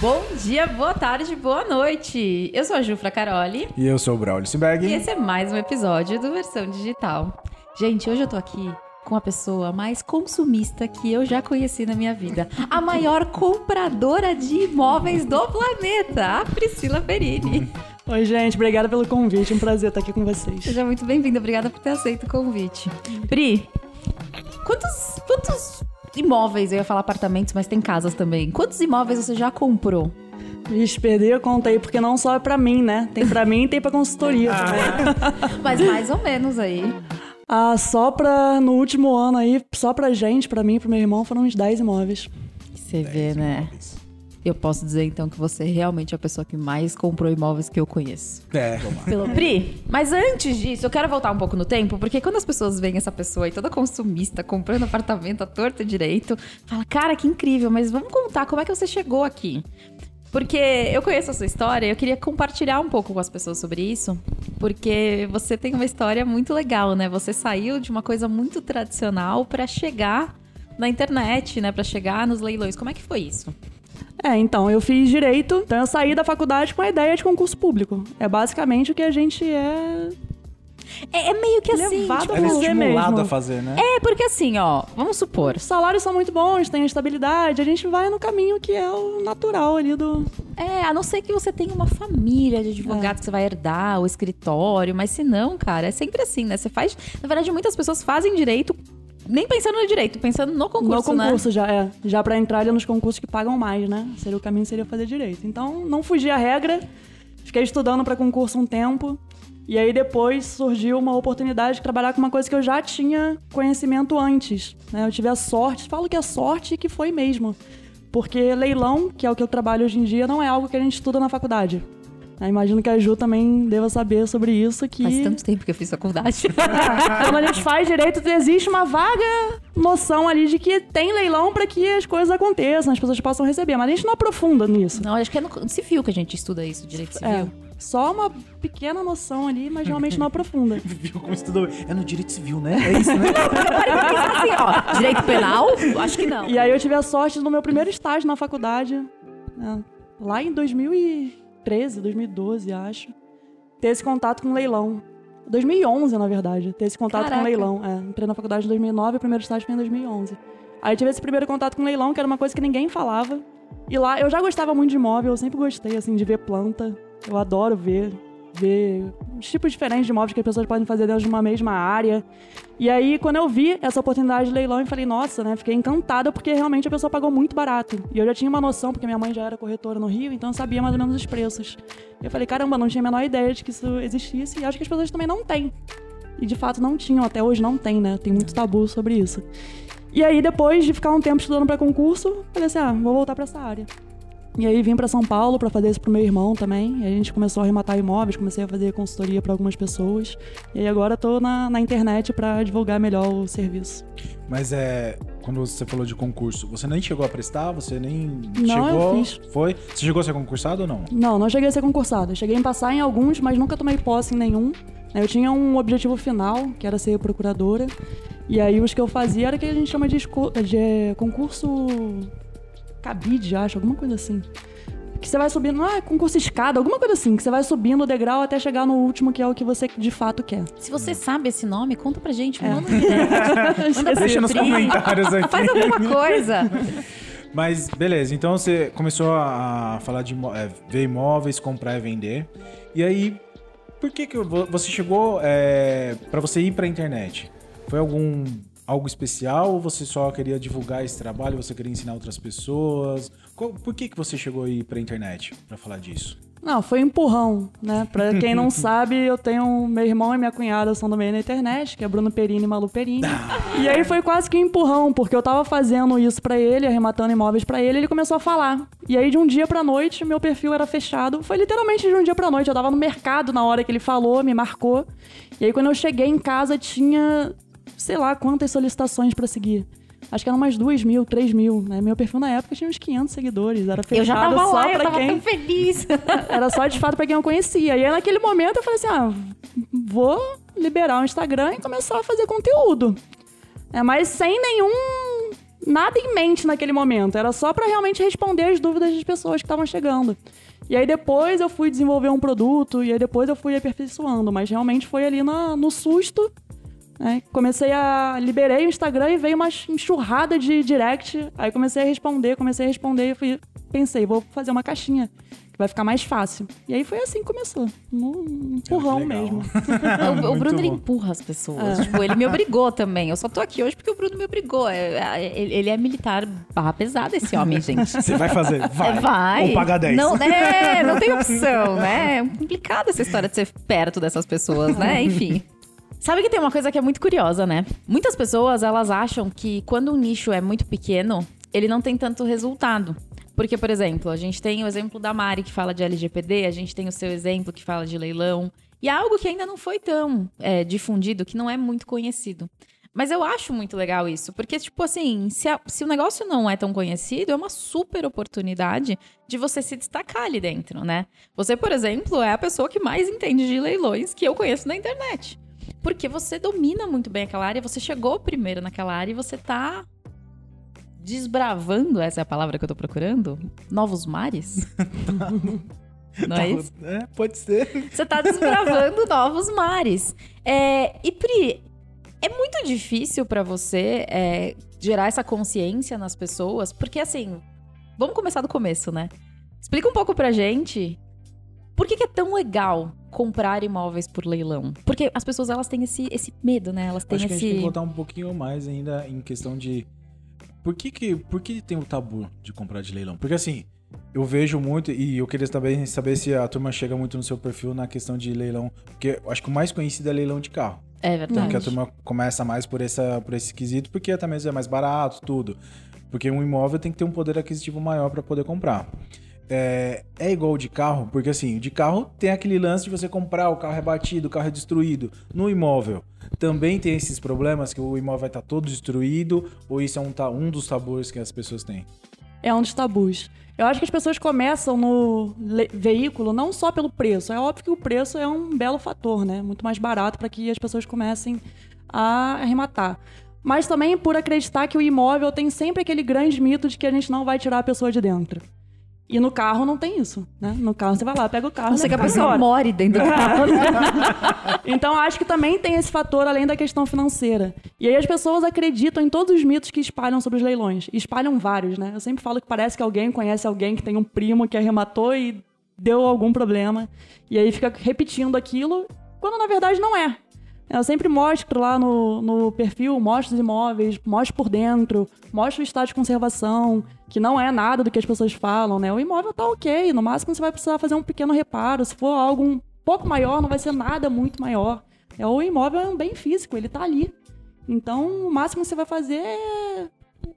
Bom dia, boa tarde, boa noite. Eu sou a Jufra Caroli. E eu sou o Braulio Simberg. E esse é mais um episódio do Versão Digital. Gente, hoje eu tô aqui com a pessoa mais consumista que eu já conheci na minha vida. A maior compradora de imóveis do planeta, a Priscila Perini. Oi, gente, obrigada pelo convite. Um prazer estar aqui com vocês. Seja muito bem-vinda, obrigada por ter aceito o convite. Pri, quantos, quantos imóveis, eu ia falar apartamentos, mas tem casas também. Quantos imóveis você já comprou? Vixe, perdi a conta aí, porque não só é pra mim, né? Tem pra mim e tem pra consultoria também. Mas mais ou menos aí. Ah, só pra, no último ano aí, só pra gente, pra mim e pro meu irmão, foram uns 10 imóveis. Você vê, né? Imóveis. Eu posso dizer então que você realmente é a pessoa que mais comprou imóveis que eu conheço. É, Pelo Pri, mas antes disso, eu quero voltar um pouco no tempo, porque quando as pessoas veem essa pessoa aí toda consumista, comprando apartamento à torta e direito, fala, cara, que incrível, mas vamos contar como é que você chegou aqui. Porque eu conheço a sua história e eu queria compartilhar um pouco com as pessoas sobre isso, porque você tem uma história muito legal, né? Você saiu de uma coisa muito tradicional pra chegar na internet, né? Pra chegar nos leilões. Como é que foi isso? É, então, eu fiz direito, então eu saí da faculdade com a ideia de concurso público. É basicamente o que a gente é É, é meio que assim. Levado tipo, a é fazer mesmo. a fazer, né? É, porque assim, ó, vamos supor. Os salários são muito bons, tem a estabilidade, a gente vai no caminho que é o natural ali do. É, a não ser que você tenha uma família de advogados que você vai herdar, o escritório, mas se não, cara, é sempre assim, né? Você faz. Na verdade, muitas pessoas fazem direito nem pensando no direito, pensando no concurso, no né? concurso já, é. Já pra entrar ali nos concursos que pagam mais, né? Seria o caminho seria fazer direito. Então, não fugi à regra. Fiquei estudando pra concurso um tempo. E aí depois surgiu uma oportunidade de trabalhar com uma coisa que eu já tinha conhecimento antes. Né? Eu tive a sorte, falo que é sorte que foi mesmo. Porque leilão, que é o que eu trabalho hoje em dia, não é algo que a gente estuda na faculdade. Né? Imagino que a Ju também deva saber sobre isso. Que... Faz tanto tempo que eu fiz faculdade. Quando a gente faz direito, existe uma vaga noção ali de que tem leilão para que as coisas aconteçam, as pessoas possam receber. Mas a gente não aprofunda nisso. não, acho que é no civil que a gente estuda isso, direito É, civil. só uma pequena noção ali, mas realmente não aprofunda. Viu como estudou? É no direito civil, né? É isso, né? Assim, ó, direito penal? Acho que não. E aí eu tive a sorte no meu primeiro estágio na faculdade, né, lá em 2013, 2012, acho, ter esse contato com leilão. 2011, na verdade, ter esse contato Caraca. com leilão. É, entrei na faculdade em 2009, o primeiro estágio foi em 2011. Aí tive esse primeiro contato com leilão, que era uma coisa que ninguém falava. E lá, eu já gostava muito de imóvel, eu sempre gostei, assim, de ver planta. Eu adoro ver, ver os tipos diferentes de imóveis que as pessoas podem fazer dentro de uma mesma área. E aí, quando eu vi essa oportunidade de leilão, eu falei, nossa, né? Fiquei encantada porque realmente a pessoa pagou muito barato. E eu já tinha uma noção, porque minha mãe já era corretora no Rio, então eu sabia mais ou menos os preços. E eu falei, caramba, não tinha a menor ideia de que isso existisse e acho que as pessoas também não têm. E de fato não tinham, até hoje não tem, né? Tem muito tabu sobre isso. E aí, depois de ficar um tempo estudando para concurso, falei assim: ah, vou voltar para essa área. E aí vim para São Paulo para fazer isso pro meu irmão também. E a gente começou a arrematar imóveis, comecei a fazer consultoria para algumas pessoas. E aí agora tô na, na internet para divulgar melhor o serviço. Mas é. Quando você falou de concurso, você nem chegou a prestar? Você nem Não, chegou? eu fiz. Foi? Você chegou a ser concursado ou não? Não, não cheguei a ser concursada. Cheguei em passar em alguns, mas nunca tomei posse em nenhum. Eu tinha um objetivo final, que era ser procuradora. E aí os que eu fazia era o que a gente chama de, de concurso cabide, acho, alguma coisa assim. Que você vai subindo, não é concurso escada, alguma coisa assim, que você vai subindo o degrau até chegar no último, que é o que você de fato quer. Se você sabe esse nome, conta pra gente, É. manda um direct. Manda pra Deixa nos comentários aqui. Faz alguma coisa. Mas beleza, então você começou a falar de é, ver imóveis, comprar e vender. E aí, por que, que vo- você chegou é, para você ir pra internet? Foi algum algo especial ou você só queria divulgar esse trabalho, você queria ensinar outras pessoas? Qual- por que, que você chegou aí pra internet pra falar disso? Não, foi um empurrão, né? Pra quem não sabe, eu tenho meu irmão e minha cunhada são do meio na internet, que é Bruno Perini e Malu Perini. E aí foi quase que um empurrão, porque eu tava fazendo isso pra ele, arrematando imóveis pra ele, ele começou a falar. E aí de um dia pra noite, meu perfil era fechado. Foi literalmente de um dia pra noite, eu tava no mercado na hora que ele falou, me marcou. E aí quando eu cheguei em casa, tinha sei lá quantas solicitações pra seguir. Acho que eram umas duas mil, três mil, né? Meu perfil na época tinha uns 500 seguidores. Era fechado Eu já tava só lá, eu tava quem... tão feliz. Era só de fato pra quem eu conhecia. E aí naquele momento eu falei assim: ah, vou liberar o Instagram e começar a fazer conteúdo. É, mas sem nenhum nada em mente naquele momento. Era só pra realmente responder as dúvidas das pessoas que estavam chegando. E aí depois eu fui desenvolver um produto, e aí depois eu fui aperfeiçoando. Mas realmente foi ali na- no susto. Comecei a. Liberei o Instagram e veio uma enxurrada de direct. Aí comecei a responder, comecei a responder e fui, pensei, vou fazer uma caixinha. Que vai ficar mais fácil. E aí foi assim que começou. Um empurrão mesmo. O, o Bruno, empurra as pessoas. Tipo, ele me obrigou também. Eu só tô aqui hoje porque o Bruno me obrigou. É- é- Ele ele é militar barra pesada, esse homem, gente. Você vai fazer? Vai. É, vai. Ou pagar 10. Não, é, não tem opção, né? É complicado essa história de ser perto dessas pessoas, né? Enfim. Sabe que tem uma coisa que é muito curiosa, né? Muitas pessoas, elas acham que quando um nicho é muito pequeno, ele não tem tanto resultado. Porque, por exemplo, a gente tem o exemplo da Mari que fala de LGPD, a gente tem o seu exemplo que fala de leilão. E é algo que ainda não foi tão é, difundido, que não é muito conhecido. Mas eu acho muito legal isso, porque, tipo assim, se, a- se o negócio não é tão conhecido, é uma super oportunidade de você se destacar ali dentro, né? Você, por exemplo, é a pessoa que mais entende de leilões que eu conheço na internet. Porque você domina muito bem aquela área, você chegou primeiro naquela área e você tá desbravando, essa é a palavra que eu tô procurando? Novos mares? Não é isso? É, pode ser. Você tá desbravando novos mares. É, e Pri, é muito difícil pra você é, gerar essa consciência nas pessoas, porque assim, vamos começar do começo, né? Explica um pouco pra gente por que, que é tão legal comprar imóveis por leilão. Porque as pessoas elas têm esse, esse medo, né? Elas têm Acho que a gente tem esse. que um pouquinho mais ainda em questão de. Por que, que, por que tem o tabu de comprar de leilão? Porque assim, eu vejo muito, e eu queria também saber se a turma chega muito no seu perfil na questão de leilão. Porque eu acho que o mais conhecido é leilão de carro. É Então, verdade. que a turma começa mais por, essa, por esse quesito, porque até mesmo é mais barato, tudo. Porque um imóvel tem que ter um poder aquisitivo maior para poder comprar. É, é igual de carro, porque assim, de carro tem aquele lance de você comprar, o carro é batido, o carro é destruído. No imóvel, também tem esses problemas que o imóvel vai estar todo destruído, ou isso é um, um dos tabus que as pessoas têm? É um dos tabus. Eu acho que as pessoas começam no veículo não só pelo preço. É óbvio que o preço é um belo fator, né? Muito mais barato para que as pessoas comecem a arrematar. Mas também por acreditar que o imóvel tem sempre aquele grande mito de que a gente não vai tirar a pessoa de dentro. E no carro não tem isso, né? No carro você vai lá, pega o carro. Não né? que a pessoa embora. more dentro do carro. né? Então acho que também tem esse fator além da questão financeira. E aí as pessoas acreditam em todos os mitos que espalham sobre os leilões. E espalham vários, né? Eu sempre falo que parece que alguém conhece alguém que tem um primo que arrematou e deu algum problema. E aí fica repetindo aquilo, quando na verdade não é. Eu sempre mostro lá no, no perfil, mostro os imóveis, mostro por dentro, mostro o estado de conservação, que não é nada do que as pessoas falam, né? O imóvel tá ok, no máximo você vai precisar fazer um pequeno reparo. Se for algo um pouco maior, não vai ser nada muito maior. É, o imóvel é um bem físico, ele tá ali. Então, o máximo que você vai fazer é,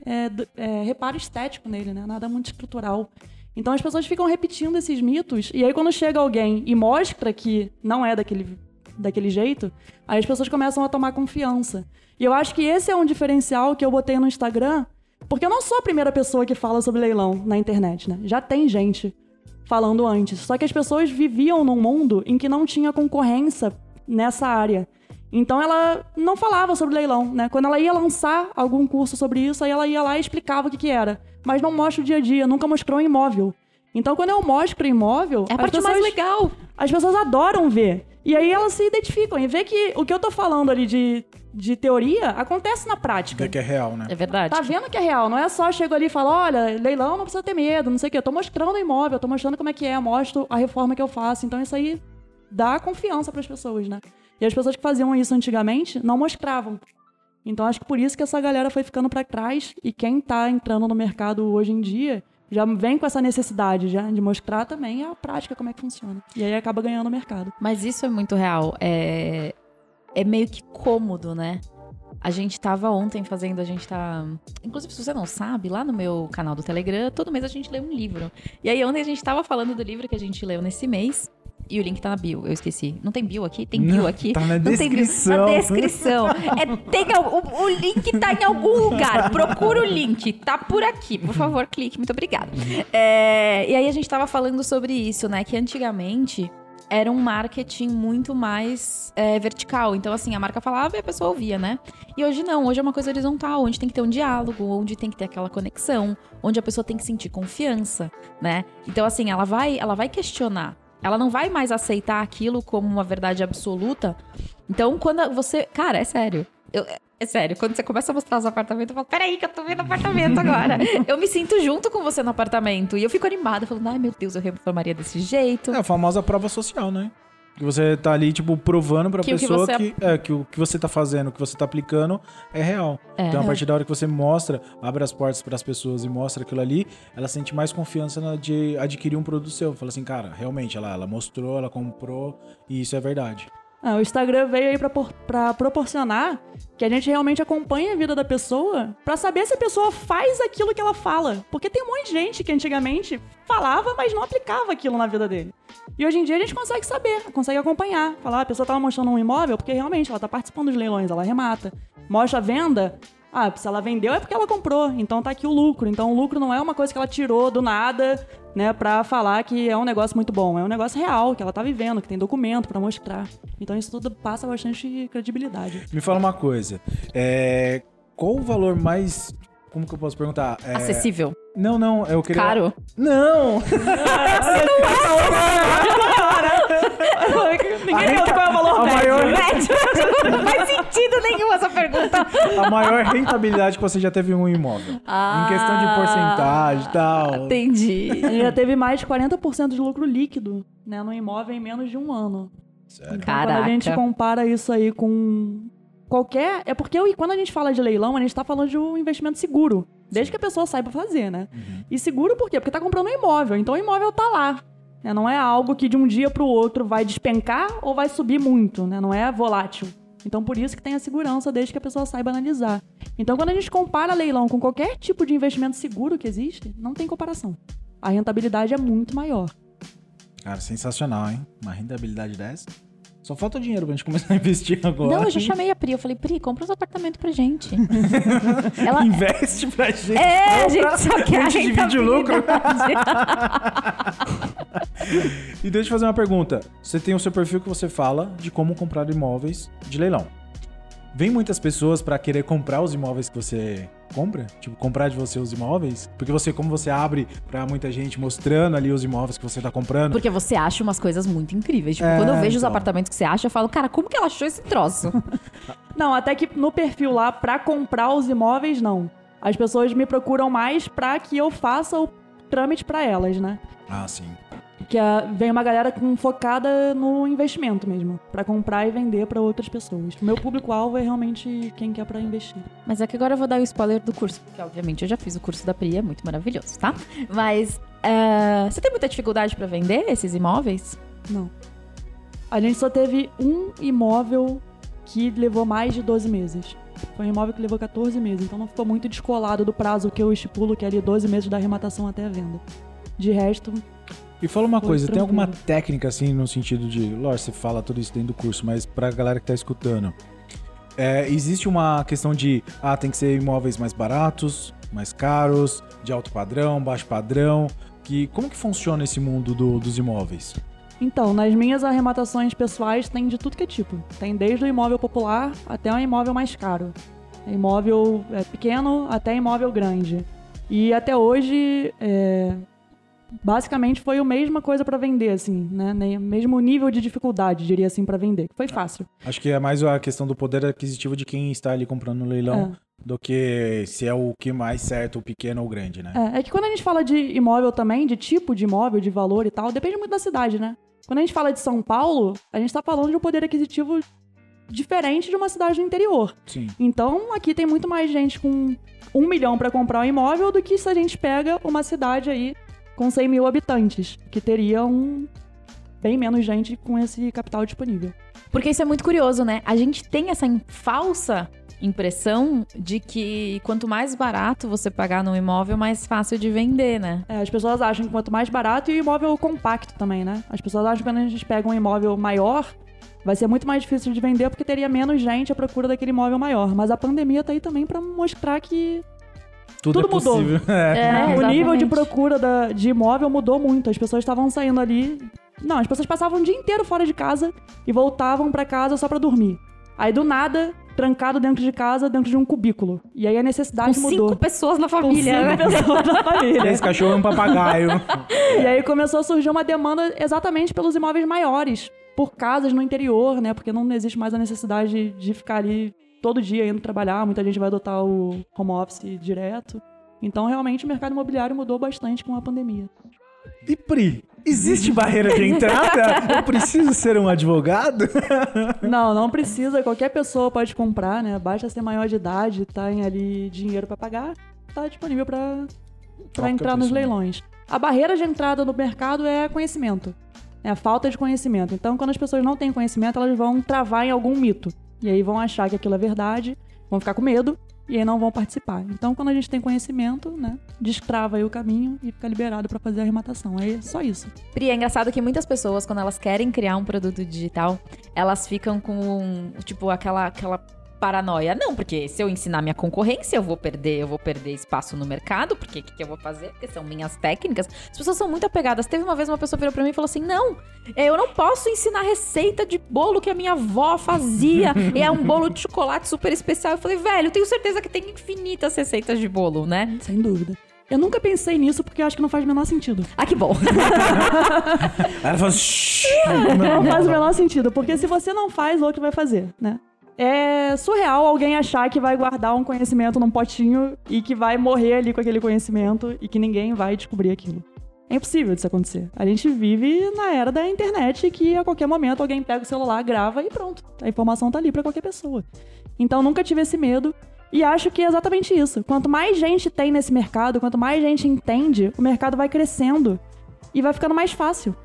é, é reparo estético nele, né? Nada muito estrutural. Então as pessoas ficam repetindo esses mitos, e aí quando chega alguém e mostra que não é daquele, daquele jeito, aí as pessoas começam a tomar confiança. E eu acho que esse é um diferencial que eu botei no Instagram, porque eu não sou a primeira pessoa que fala sobre leilão na internet, né? Já tem gente falando antes. Só que as pessoas viviam num mundo em que não tinha concorrência nessa área. Então ela não falava sobre leilão, né? Quando ela ia lançar algum curso sobre isso, aí ela ia lá e explicava o que, que era. Mas não mostra o dia a dia, nunca mostrou um imóvel. Então quando eu mostro o imóvel, É a parte pessoas, mais legal. as pessoas adoram ver. E aí elas se identificam e vê que o que eu tô falando ali de, de teoria acontece na prática. Vê que é real, né? É verdade. Tá vendo que é real, não é só chego ali e falo, olha, leilão não precisa ter medo, não sei o quê. Eu tô mostrando o imóvel, eu tô mostrando como é que é, mostro a reforma que eu faço. Então isso aí dá confiança pras pessoas, né? E as pessoas que faziam isso antigamente não mostravam. Então acho que por isso que essa galera foi ficando pra trás e quem tá entrando no mercado hoje em dia já vem com essa necessidade já de mostrar também a prática como é que funciona. E aí acaba ganhando o mercado. Mas isso é muito real. É, é meio que cômodo, né? A gente tava ontem fazendo, a gente tá. Inclusive, se você não sabe, lá no meu canal do Telegram, todo mês a gente lê um livro. E aí ontem a gente tava falando do livro que a gente leu nesse mês. E o link tá na bio, eu esqueci. Não tem bio aqui? Tem bio aqui? tá na Não tem bio. descrição. Na descrição. É, tem, o, o link tá em algum lugar. Procura o link. Tá por aqui. Por favor, clique. Muito obrigada. É, e aí a gente tava falando sobre isso, né? Que antigamente era um marketing muito mais é, vertical. Então, assim, a marca falava e a pessoa ouvia, né? E hoje não, hoje é uma coisa horizontal, onde tem que ter um diálogo, onde tem que ter aquela conexão, onde a pessoa tem que sentir confiança, né? Então, assim, ela vai, ela vai questionar. Ela não vai mais aceitar aquilo como uma verdade absoluta. Então, quando você. Cara, é sério. Eu, é sério, quando você começa a mostrar os apartamentos, eu falo, peraí, que eu tô vendo apartamento agora. eu me sinto junto com você no apartamento. E eu fico animada, falando, ai meu Deus, eu reformaria desse jeito. É a famosa prova social, né? Que você tá ali, tipo, provando pra Que o que pessoa você- que, é, que o que você tá fazendo, o que você tá aplicando é real. É. Então, a partir da hora que você mostra, abre as portas pras pessoas e mostra aquilo ali, ela sente mais confiança na- de adquirir um produto seu. Fala assim, cara, realmente, ela, ela mostrou, ela comprou, e isso é verdade. Ah, o Instagram veio aí pra proporcionar que a gente realmente acompanhe a vida da pessoa pra saber se a pessoa faz aquilo que ela fala. Porque tem um monte de gente que antigamente falava, mas não aplicava aquilo na vida dele. E hoje em dia a gente consegue saber, consegue acompanhar. Falar, ah, a pessoa tava mostrando um imóvel porque realmente ela tá participando dos leilões, ela remata. Mostra a venda, ah, se ela vendeu é porque ela comprou, então tá aqui o lucro. Então o lucro não é uma coisa que ela tirou do nada, né, pra falar que é um negócio muito bom. É um negócio real, que ela tá vivendo, que tem documento pra mostrar. Então isso tudo passa bastante credibilidade. Me fala uma coisa, é, qual o valor mais... Como que eu posso perguntar? É, Acessível. Não, não, eu queria... Caro. Não! Ninguém pergunta qual é o valor A médio. maior, não faz sentido nenhum essa pergunta. a maior rentabilidade que você já teve em um imóvel. Ah. em questão de porcentagem e tal. Entendi. Já teve mais de 40% de lucro líquido né, no imóvel em menos de um ano. Sério. Então, quando a gente Caraca. compara isso aí com qualquer. É porque eu- quando a gente fala de leilão, a gente tá falando de um investimento seguro. Desde que a pessoa saiba fazer, né? Uhum. E seguro por quê? Porque tá comprando um imóvel. Então o imóvel tá lá. Né? Não é algo que de um dia pro outro vai despencar ou vai subir muito, né? Não é volátil. Então por isso que tem a segurança desde que a pessoa saiba analisar. Então quando a gente compara leilão com qualquer tipo de investimento seguro que existe, não tem comparação. A rentabilidade é muito maior. Cara, sensacional, hein? Uma rentabilidade dessa. Só falta o dinheiro pra gente começar a investir agora. Não, eu já chamei a Pri. Eu falei, Pri, compra uns apartamentos pra gente. Ela. Investe pra gente. É, a compra, gente só quer a gente divide o lucro. E deixa eu te fazer uma pergunta. Você tem o seu perfil que você fala de como comprar imóveis de leilão. Vem muitas pessoas pra querer comprar os imóveis que você compra? Tipo, comprar de você os imóveis? Porque você, como você abre pra muita gente mostrando ali os imóveis que você tá comprando, Porque você acha umas coisas muito incríveis. Tipo, É, quando eu vejo os então. apartamentos que você acha, eu falo, cara, como que ela achou esse troço? Não, até que no perfil lá, pra comprar os imóveis, não. As pessoas me procuram mais pra que eu faça o trâmite pra elas, né? Ah, sim. Que a- vem uma galera com- focada no investimento mesmo, Pra comprar e vender pra outras pessoas. O meu público-alvo é realmente quem quer pra investir. Mas é que agora eu vou dar o spoiler do curso. Porque, obviamente, eu já fiz o curso da Pri, é muito maravilhoso, tá? Mas, é, você tem muita dificuldade pra vender esses imóveis? Não. A gente só teve um imóvel que levou mais de 12 meses. Foi um imóvel que levou 14 meses, então não ficou muito descolado do prazo que eu estipulo, que é ali 12 meses da arrematação até a venda. De resto, E fala uma Foi coisa, tem tranquilo. alguma técnica assim no sentido de, lógico, você fala tudo isso dentro do curso, mas pra galera que tá escutando, é, existe uma questão de, ah, tem que ser imóveis mais baratos, mais caros, de alto padrão, baixo padrão, que como que funciona esse mundo do- dos imóveis? Então, nas minhas arrematações pessoais tem de tudo que é tipo. Tem desde o imóvel popular até um imóvel mais caro. Imóvel é, pequeno até imóvel grande. E até hoje, é, basicamente foi a mesma coisa pra vender, assim, né? Mesmo nível de dificuldade, diria assim, pra vender. Foi fácil. Acho que é mais a questão do poder aquisitivo de quem está ali comprando no leilão do que se é o que mais certo, o pequeno ou o grande, né? É, é que quando a gente fala de imóvel também, de tipo de imóvel, de valor e tal, depende muito da cidade, né? Quando a gente fala de São Paulo, a gente tá falando de um poder aquisitivo diferente de uma cidade do interior. Sim. Então, aqui tem muito mais gente com um milhão pra comprar um imóvel do que se a gente pega uma cidade aí com 100 mil habitantes, que teria um bem menos gente com esse capital disponível. Porque isso é muito curioso, né? A gente tem essa falsa impressão de que quanto mais barato você pagar num imóvel, mais fácil de vender, né? É, as pessoas acham que quanto mais barato e o imóvel compacto também, né? As pessoas acham que quando a gente pega um imóvel maior, vai ser muito mais difícil de vender porque teria menos gente à procura daquele imóvel maior. Mas a pandemia tá aí também pra mostrar que Tudo, Tudo é mudou. possível. É. É, o nível de procura da- de imóvel mudou muito. As pessoas estavam saindo ali Não, as pessoas passavam o dia inteiro fora de casa e voltavam pra casa só pra dormir. Aí do nada, trancado dentro de casa, dentro de um cubículo. E aí a Com necessidade cinco mudou. pessoas na Com família, né? cinco pessoas na família. Esse cachorro é um papagaio. E aí começou a surgir uma demanda exatamente pelos imóveis maiores, por casas no interior, né? Porque não existe mais a necessidade de ficar ali todo dia indo trabalhar. Muita gente vai adotar o home office direto. Então, realmente, o mercado imobiliário mudou bastante com a pandemia. E Pri, existe barreira de entrada? Eu preciso ser um advogado? Não, não precisa. Qualquer pessoa pode comprar, né? Basta ser maior de idade, tem ali dinheiro pra pagar, tá disponível Qualquer entrar nos pessoa. leilões. A barreira de entrada no mercado é conhecimento. É a falta de conhecimento. Então, quando as pessoas não têm conhecimento, elas vão travar em algum mito. E aí vão achar que aquilo é verdade, vão ficar com medo e aí não vão participar. Então, quando a gente tem conhecimento, né, destrava aí o caminho e fica liberado pra fazer a arrematação. É só isso. Pri, é engraçado que muitas pessoas, quando elas querem criar um produto digital, elas ficam com, tipo, aquela, aquela paranoia. Não, porque se eu ensinar minha concorrência, eu vou perder, eu vou perder espaço no mercado, porque o que, que eu vou fazer? Porque são minhas técnicas. As pessoas são muito apegadas. Teve uma vez uma pessoa virou pra mim e falou assim: não, é, eu não posso ensinar receita de bolo que a minha avó fazia. e é um bolo de chocolate super especial. Eu falei, velho, eu tenho certeza que tem infinitas receitas de bolo, né? Sem dúvida. Eu nunca pensei nisso porque eu acho que não faz o menor sentido. Ah, que bom. Ela falou, "Shhh, Não faz o menor sentido, porque se você não faz, o outro vai fazer, né? É surreal alguém achar que vai guardar um conhecimento num potinho e que vai morrer ali com aquele conhecimento e que ninguém vai descobrir aquilo. É impossível disso acontecer. A gente vive na era da internet que a qualquer momento alguém pega o celular, grava e pronto. A informação tá ali pra qualquer pessoa. Então nunca tive esse medo e acho que é exatamente isso. Quanto mais gente tem nesse mercado, quanto mais gente entende, o mercado vai crescendo e vai ficando mais fácil.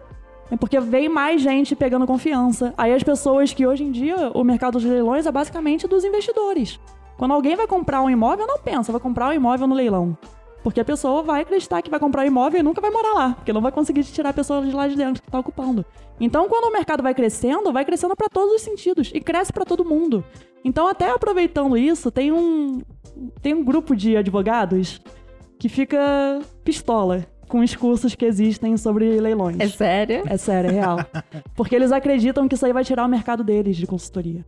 É porque vem mais gente pegando confiança. Aí as pessoas que hoje em dia o mercado dos leilões é basicamente dos investidores. Quando alguém vai comprar um imóvel, não pensa, vai comprar um imóvel no leilão. Porque a pessoa vai acreditar que vai comprar um imóvel e nunca vai morar lá, porque não vai conseguir tirar a pessoa de lá de dentro que está ocupando. Então, quando o mercado vai crescendo, vai crescendo para todos os sentidos e cresce para todo mundo. Então, até aproveitando isso, tem um tem um grupo de advogados que fica pistola com os cursos que existem sobre leilões. É sério? É sério, é real. Porque eles acreditam que isso aí vai tirar o mercado deles de consultoria.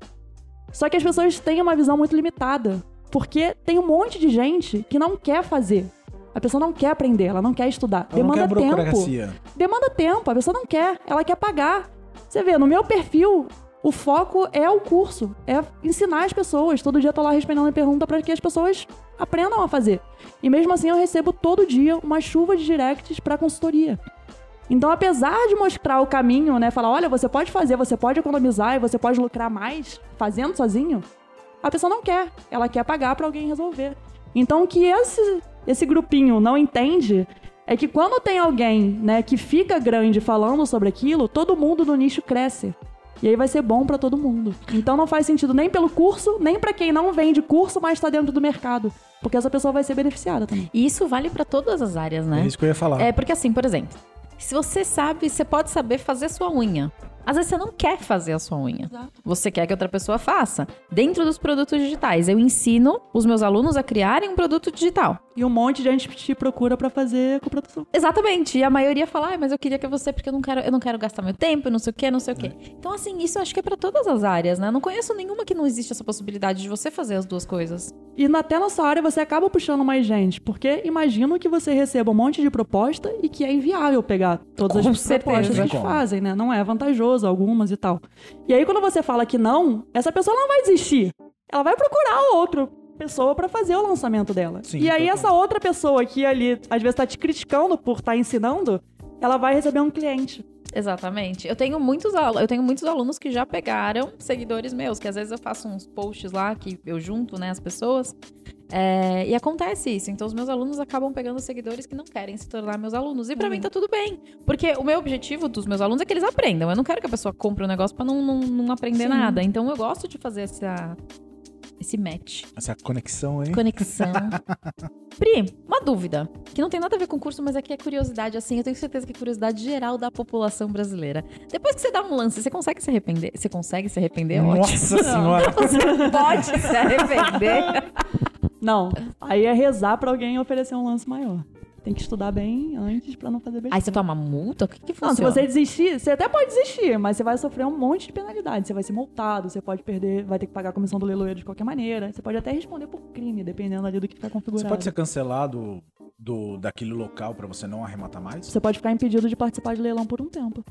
Só que as pessoas têm uma visão muito limitada. Porque tem um monte de gente que não quer fazer. A pessoa não quer aprender, ela não quer estudar. Ela não Demanda quer tempo. Demanda tempo, a pessoa não quer, ela quer pagar. Você vê, no meu perfil, o foco é o curso, é ensinar as pessoas. Todo dia eu tô lá respondendo pergunta para que as pessoas aprendam a fazer. E mesmo assim eu recebo todo dia uma chuva de directs para consultoria. Então, apesar de mostrar o caminho, né, falar, olha, você pode fazer, você pode economizar e você pode lucrar mais fazendo sozinho, a pessoa não quer. Ela quer pagar para alguém resolver. Então, o que esse, esse grupinho não entende é que quando tem alguém, né, que fica grande falando sobre aquilo, todo mundo no nicho cresce. E aí vai ser bom pra todo mundo. Então não faz sentido nem pelo curso, nem pra quem não vende curso, mas tá dentro do mercado, porque essa pessoa vai ser beneficiada também. E isso vale pra todas as áreas, né? É isso que eu ia falar. É porque assim, por exemplo, se você sabe, você pode saber fazer sua unha. Às vezes você não quer fazer a sua unha. Exato. Você quer que outra pessoa faça. Dentro dos produtos digitais, eu ensino os meus alunos a criarem um produto digital. E um monte de gente te procura pra fazer coprodução. Exatamente. E a maioria fala, ah, mas eu queria que você, porque eu não quero, eu não quero gastar meu tempo, não sei o quê, não sei o quê. Então, assim, isso eu acho que é pra todas as áreas, né? Eu não conheço nenhuma que não existe essa possibilidade de você fazer as duas coisas. E na- até na sua área você acaba puxando mais gente, porque imagino que você receba um monte de proposta e que é inviável pegar todas Com as propostas certeza. que te Como? fazem, né? Não é vantajoso algumas e tal. E aí quando você fala que não, essa pessoa não vai desistir. Ela vai procurar outra pessoa pra fazer o lançamento dela. Sim, e aí total. essa outra pessoa que ali às vezes tá te criticando por estar ensinando, ela vai receber um cliente. Exatamente. Eu tenho muitos alunos, eu tenho muitos alunos que já pegaram seguidores meus, que às vezes eu faço uns posts lá que eu junto, né, as pessoas. É, e acontece isso. Então, os meus alunos acabam pegando seguidores que não querem se tornar meus alunos. E pra Uhum. mim tá tudo bem. Porque o meu objetivo dos meus alunos é que eles aprendam. Eu não quero que a pessoa compre um negócio pra não, não, não aprender Sim. nada. Então, eu gosto de fazer essa, esse match. Essa conexão aí. Conexão. Pri, uma dúvida. Que não tem nada a ver com curso, mas aqui é curiosidade, assim. Eu tenho certeza que é curiosidade geral da população brasileira. Depois que você dá um lance, você consegue se arrepender? Você consegue se arrepender? É ótimo. Nossa senhora. Você pode se arrepender. Não, aí é rezar pra alguém oferecer um lance maior. Tem que estudar bem antes pra não fazer besteira. Aí você toma multa? O que que Não, se funciona? você desistir, você até pode desistir, mas você vai sofrer um monte de penalidade. Você vai ser multado, você pode perder, vai ter que pagar a comissão do leiloeiro de qualquer maneira. Você pode até responder por crime, dependendo ali do que tá Você configurado. pode ser cancelado do, daquele local pra você não arrematar mais? Você pode ficar impedido de participar de leilão por um tempo.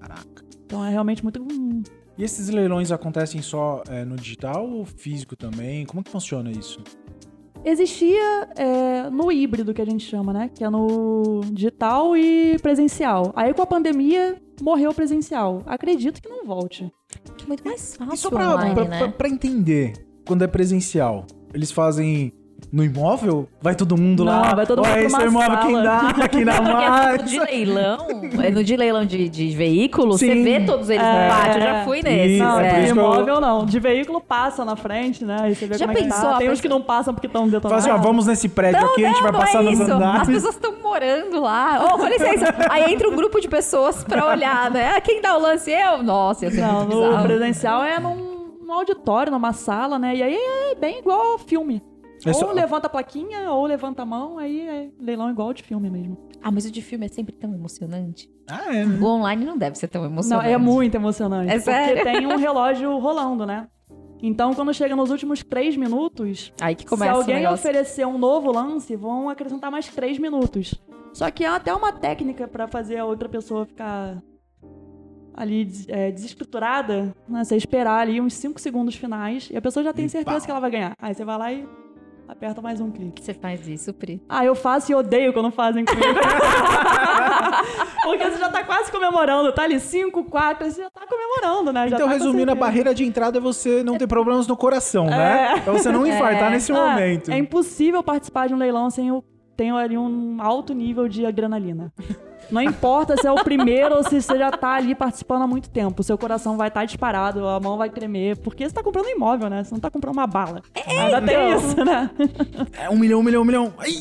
Caraca. Então é realmente muito. hum, E esses leilões acontecem só é, no digital ou físico também? Como que funciona isso? Existia é, no híbrido que a gente chama, né? Que é no digital e presencial. Aí com a pandemia morreu o presencial. Acredito que não volte. É muito mais fácil E só pra, online, pra, né? pra- pra entender, quando é presencial, eles fazem no imóvel? Vai todo mundo Não, lá? vai todo mundo pra esse é imóvel quem sala. dá, aqui na Porque no mais. de leilão, é no de leilão de, de veículo, você Sim. vê todos eles É. no pátio. Eu já fui nesses. Isso, Não, é é. de eu- imóvel não. De veículo passa na frente, né? Aí você vê Já como é que pensou, tá. a Tem uns que não passam porque estão Fala detonados. assim, ó, vamos nesse prédio Não, aqui, a gente não, vai não passar é nos isso. andares. As pessoas estão morando lá. Ô, com licença. Aí entra um grupo de pessoas pra olhar, né? Ah, Quem dá o lance? Eu? Nossa, ser Não, no presencial é num, num auditório, numa sala, né? E aí é bem igual filme. É ou só- levanta a plaquinha, ou levanta a mão, aí é leilão igual de filme mesmo. Ah, mas o de filme é sempre tão emocionante. Ah, é, né? O online não deve ser tão Não, emocionante. é muito emocionante. É porque sério? tem um relógio rolando, né? Então, quando chega nos últimos três minutos, Aí que se começa o alguém oferecer um novo lance, vão acrescentar mais três minutos. Só que é até uma técnica pra fazer a outra pessoa ficar ali é, desestruturada, né? Você esperar ali uns cinco segundos finais e a pessoa já tem E certeza pau. que ela vai ganhar. Aí você vai lá e aperta mais um clique. Você faz isso, Pri. Ah, eu faço e odeio quando fazem comigo. Porque você já tá quase comemorando, tá ali 5, 4, você já tá comemorando, né? Já Então, tá resumindo, a barreira de entrada é você não ter problemas no coração, né? É. Pra você não infartar nesse Ah, momento. É impossível participar de um leilão sem eu tenho ali um alto nível de adrenalina. Não importa se é o primeiro ou se você já tá ali participando há muito tempo. O seu coração vai estar disparado, a mão vai tremer. Porque você tá comprando um imóvel, né? Você não tá comprando uma bala. Ainda tem então. isso, né? É um milhão, um milhão, um milhão. Ai,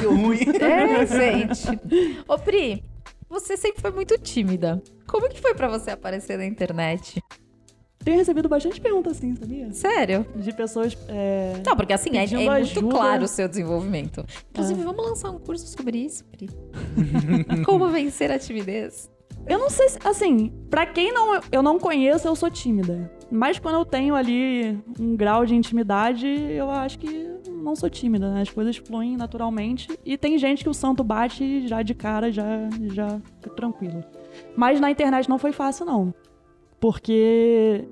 deu ruim. É, gente. Ô, Pri, você sempre foi muito tímida. Como que foi pra você aparecer na internet? Tenho recebido bastante perguntas assim, sabia? Sério? De pessoas. é, Não, porque assim, é, é muito claro o seu desenvolvimento. Inclusive, vamos lançar um curso sobre isso, Pri. Como vencer a timidez. Eu não sei se, assim, pra quem não, eu não conheço, eu sou tímida. Mas quando eu tenho ali um grau de intimidade, eu acho que não sou tímida, né? As coisas fluem naturalmente. E tem gente que o santo bate já de cara, já, já fica tranquilo. Mas na internet não foi fácil, não. Porque,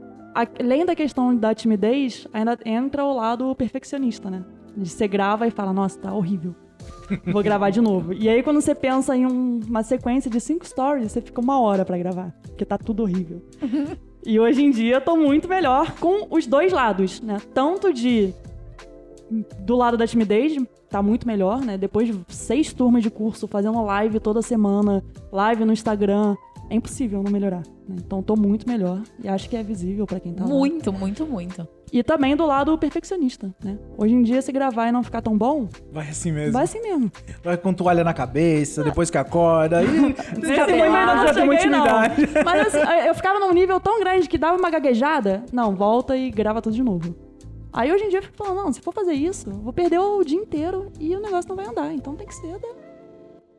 além da questão da timidez, ainda entra o lado perfeccionista, né? De você grava e fala, nossa, tá horrível. Vou gravar de novo. E aí, quando você pensa em um- uma sequência de cinco stories, você fica uma hora pra gravar, porque tá tudo horrível. e hoje em dia, eu tô muito melhor com os dois lados, né? Tanto de. Do lado da timidez, tá muito melhor, né? Depois de seis turmas de curso, fazendo live toda semana, live no Instagram, é impossível não melhorar. né? Então, tô muito melhor. E acho que é visível pra quem tá lá. Muito, muito, muito. E também do lado perfeccionista, né? Hoje em dia, se gravar e não ficar tão bom, Vai assim mesmo. vai Vai, assim mesmo. com toalha na cabeça, depois que acorda. Ih, Nesse eu não já tem cheguei, não. intimidade. Mas assim, eu ficava num nível tão grande que dava uma gaguejada. Não, volta e grava tudo de novo. Aí hoje em dia eu fico falando, não, se for fazer isso, vou perder o dia inteiro e o negócio não vai andar. Então tem que ser da-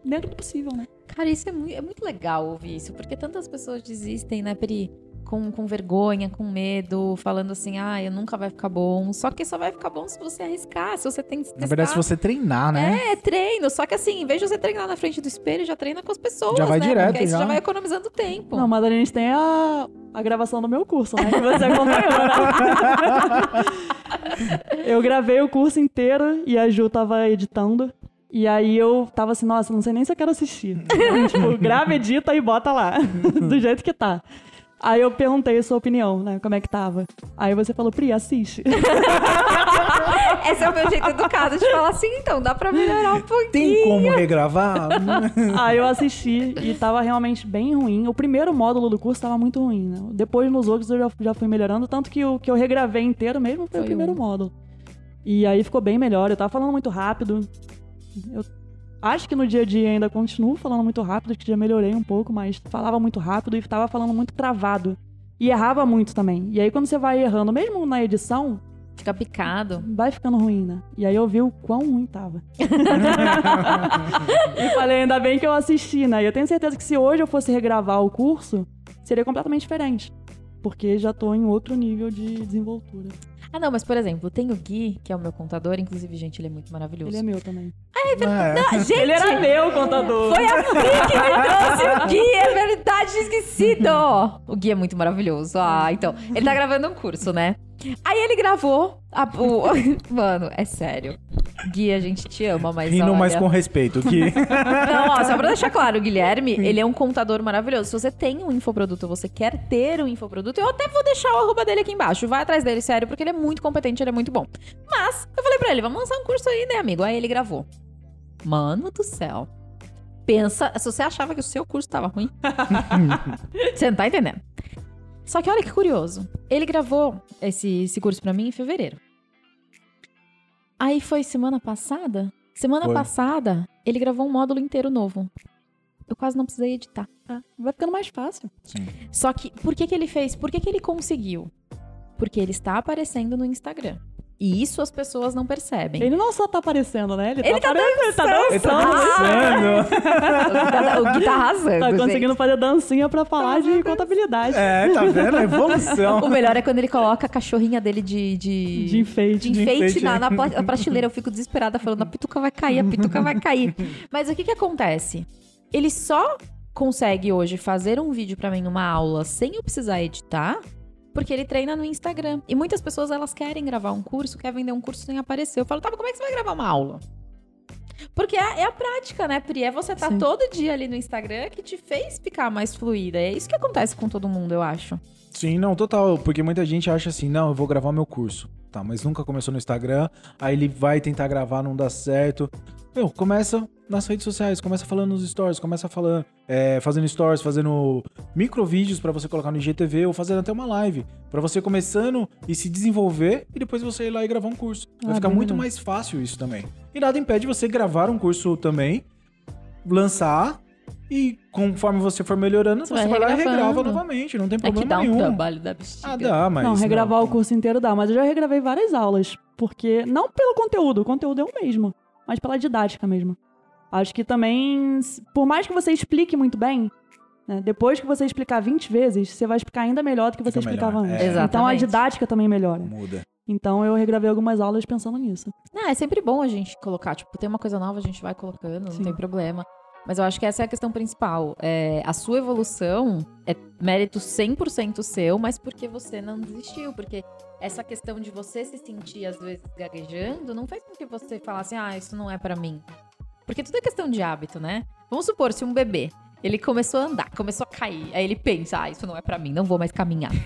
dentro do possível, né? Cara, isso é muito, é muito legal ouvir isso, porque tantas pessoas desistem, né, Pri? Com, com vergonha, com medo, falando assim, ah, eu nunca vai ficar bom. Só que só vai ficar bom se você arriscar, se você tem que Na verdade, se você treinar, né? É, treino. Só que assim, em vez de você treinar na frente do espelho, já treina com as pessoas, Já vai né? direto, Porque aí você já. já vai economizando tempo. Não, mas a gente tem a, a gravação do meu curso, né? Que você acompanhou, né? eu gravei o curso inteiro e a Ju tava editando. E aí eu tava assim, nossa, não sei nem se eu quero assistir. tipo, grava, edita e bota lá. do jeito que tá. Aí eu perguntei a sua opinião, né? Como é que tava. Aí você falou, Pri, assiste. Esse é o meu jeito educado de falar assim, então, dá pra melhorar um pouquinho. Tem como regravar? Aí eu assisti e tava realmente bem ruim. O primeiro módulo do curso tava muito ruim, né? Depois nos outros eu já, já fui melhorando, tanto que o que eu regravei inteiro mesmo foi, Foi o primeiro um. módulo. E aí ficou bem melhor. Eu tava falando muito rápido. Eu acho que no dia a dia ainda continuo falando muito rápido, acho que já melhorei um pouco, mas falava muito rápido e tava falando muito travado. E errava muito também. E aí quando você vai errando, mesmo na edição, Fica picado. vai ficando ruim, né? E aí eu vi o quão ruim tava. e falei, ainda bem que eu assisti, né? E eu tenho certeza que se hoje eu fosse regravar o curso, seria completamente diferente. Porque já tô em outro nível de desenvoltura. Ah, não, mas por exemplo, tem o Gui, que é o meu contador, inclusive, gente, ele é muito maravilhoso. Ele é meu também. É. Ah, gente, Ele era meu contador. Foi a Pri que me trouxe o Gui, é verdade, esquecido. O Gui é muito maravilhoso. Ah, então, ele tá gravando um curso, né? Aí ele gravou a- o... Mano, é sério. Gui, a gente te ama, mas Rindo olha... mais com respeito, que Não, ó, só pra deixar claro, o Guilherme, ele é um contador maravilhoso. Se você tem um infoproduto, você quer ter um infoproduto, eu até vou deixar o arroba dele aqui embaixo. Vai atrás dele, sério, porque ele é muito competente, ele é muito bom. Mas, eu falei pra ele, vamos lançar um curso aí, né, amigo? Aí ele gravou. Mano do céu. Pensa, se você achava que o seu curso tava ruim, você não tá entendendo. Só que olha que curioso. Ele gravou esse, esse curso pra mim em fevereiro. Aí foi semana passada? Semana Foi. passada, ele gravou um módulo inteiro novo. Eu quase não precisei editar. Ah, vai ficando mais fácil. Só que, por que que ele fez? Por que que ele conseguiu? Porque ele está aparecendo no Instagram. E isso as pessoas não percebem. Ele não só tá aparecendo, né? Ele, Ele tá aparecendo, ele tá ele tá dançando. dançando. o Gui tá, tá arrasando, Tá gente. conseguindo fazer dancinha pra falar de contabilidade. É, tá vendo? A evolução. O melhor é quando ele coloca a cachorrinha dele de... De, De enfeite. de enfeite, enfeite, na, na prateleira. Eu fico desesperada falando, a pituca vai cair, a pituca vai cair. Mas o que que acontece? Ele só consegue hoje fazer um vídeo pra mim, uma aula, sem eu precisar editar, porque ele treina no Instagram. E muitas pessoas, elas querem gravar um curso, querem vender um curso sem aparecer. Eu falo, tá, mas como é que você vai gravar uma aula? Porque é, é a prática, né, Pri? É você estar Sim. todo dia ali no Instagram que te fez ficar mais fluida. É isso que acontece com todo mundo, eu acho. Sim, não, total. Porque muita gente acha assim, não, eu vou gravar meu curso. Tá, mas nunca começou no Instagram. Aí ele vai tentar gravar, não dá certo. Meu, começa nas redes sociais, começa falando nos stories, começa falando, é, fazendo stories, fazendo micro vídeos pra você colocar no IGTV ou fazendo até uma live. Pra você começando e se desenvolver e depois você ir lá e gravar um curso. Vai Ah, ficar muito mais fácil isso também. E nada impede você gravar um curso também, lançar e conforme você for melhorando, Você você, vai vai lá e regrava novamente, não tem É problema que dá um nenhum. trabalho da bexiga. Ah, dá, mas. não, regravar não. o curso inteiro dá, mas eu já regravei várias aulas. Porque, não pelo conteúdo, o conteúdo é o mesmo, mas pela didática mesmo. Acho que também, por mais que você explique muito bem, né, depois que você explicar 20 vezes, você vai explicar ainda melhor do que você Fica explicava melhor, antes. é. Então a didática também melhora. Muda. Então eu regravei algumas aulas pensando nisso. Não, é sempre bom a gente colocar. Tipo, tem uma coisa nova, a gente vai colocando, não Sim. tem problema. Mas eu acho que essa é a questão principal. É, a sua evolução é mérito 100% seu, mas porque você não desistiu. Porque essa questão de você se sentir, às vezes, gaguejando, não fez com que você falasse, ah, isso não é pra mim. Porque tudo é questão de hábito, né? Vamos supor, se um bebê, ele começou a andar, começou a cair, aí ele pensa, ah, isso não é pra mim, não vou mais caminhar.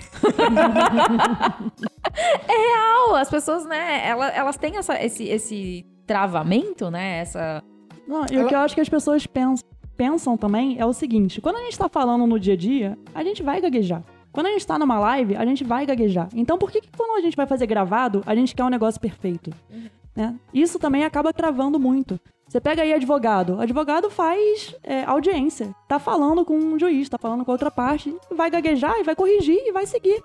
é real, as pessoas, né, elas, elas têm essa, esse, esse travamento, né, essa... Não, e o que eu acho que as pessoas pens- pensam também é o seguinte: quando a gente tá falando no dia a dia, a gente vai gaguejar. Quando a gente tá numa live, a gente vai gaguejar. Então por que, que quando a gente vai fazer gravado, a gente quer um negócio perfeito? Né? Isso também acaba travando muito. Você pega aí advogado. Advogado faz é, audiência. Tá falando com um juiz, tá falando com outra parte. Vai gaguejar e vai corrigir e vai seguir.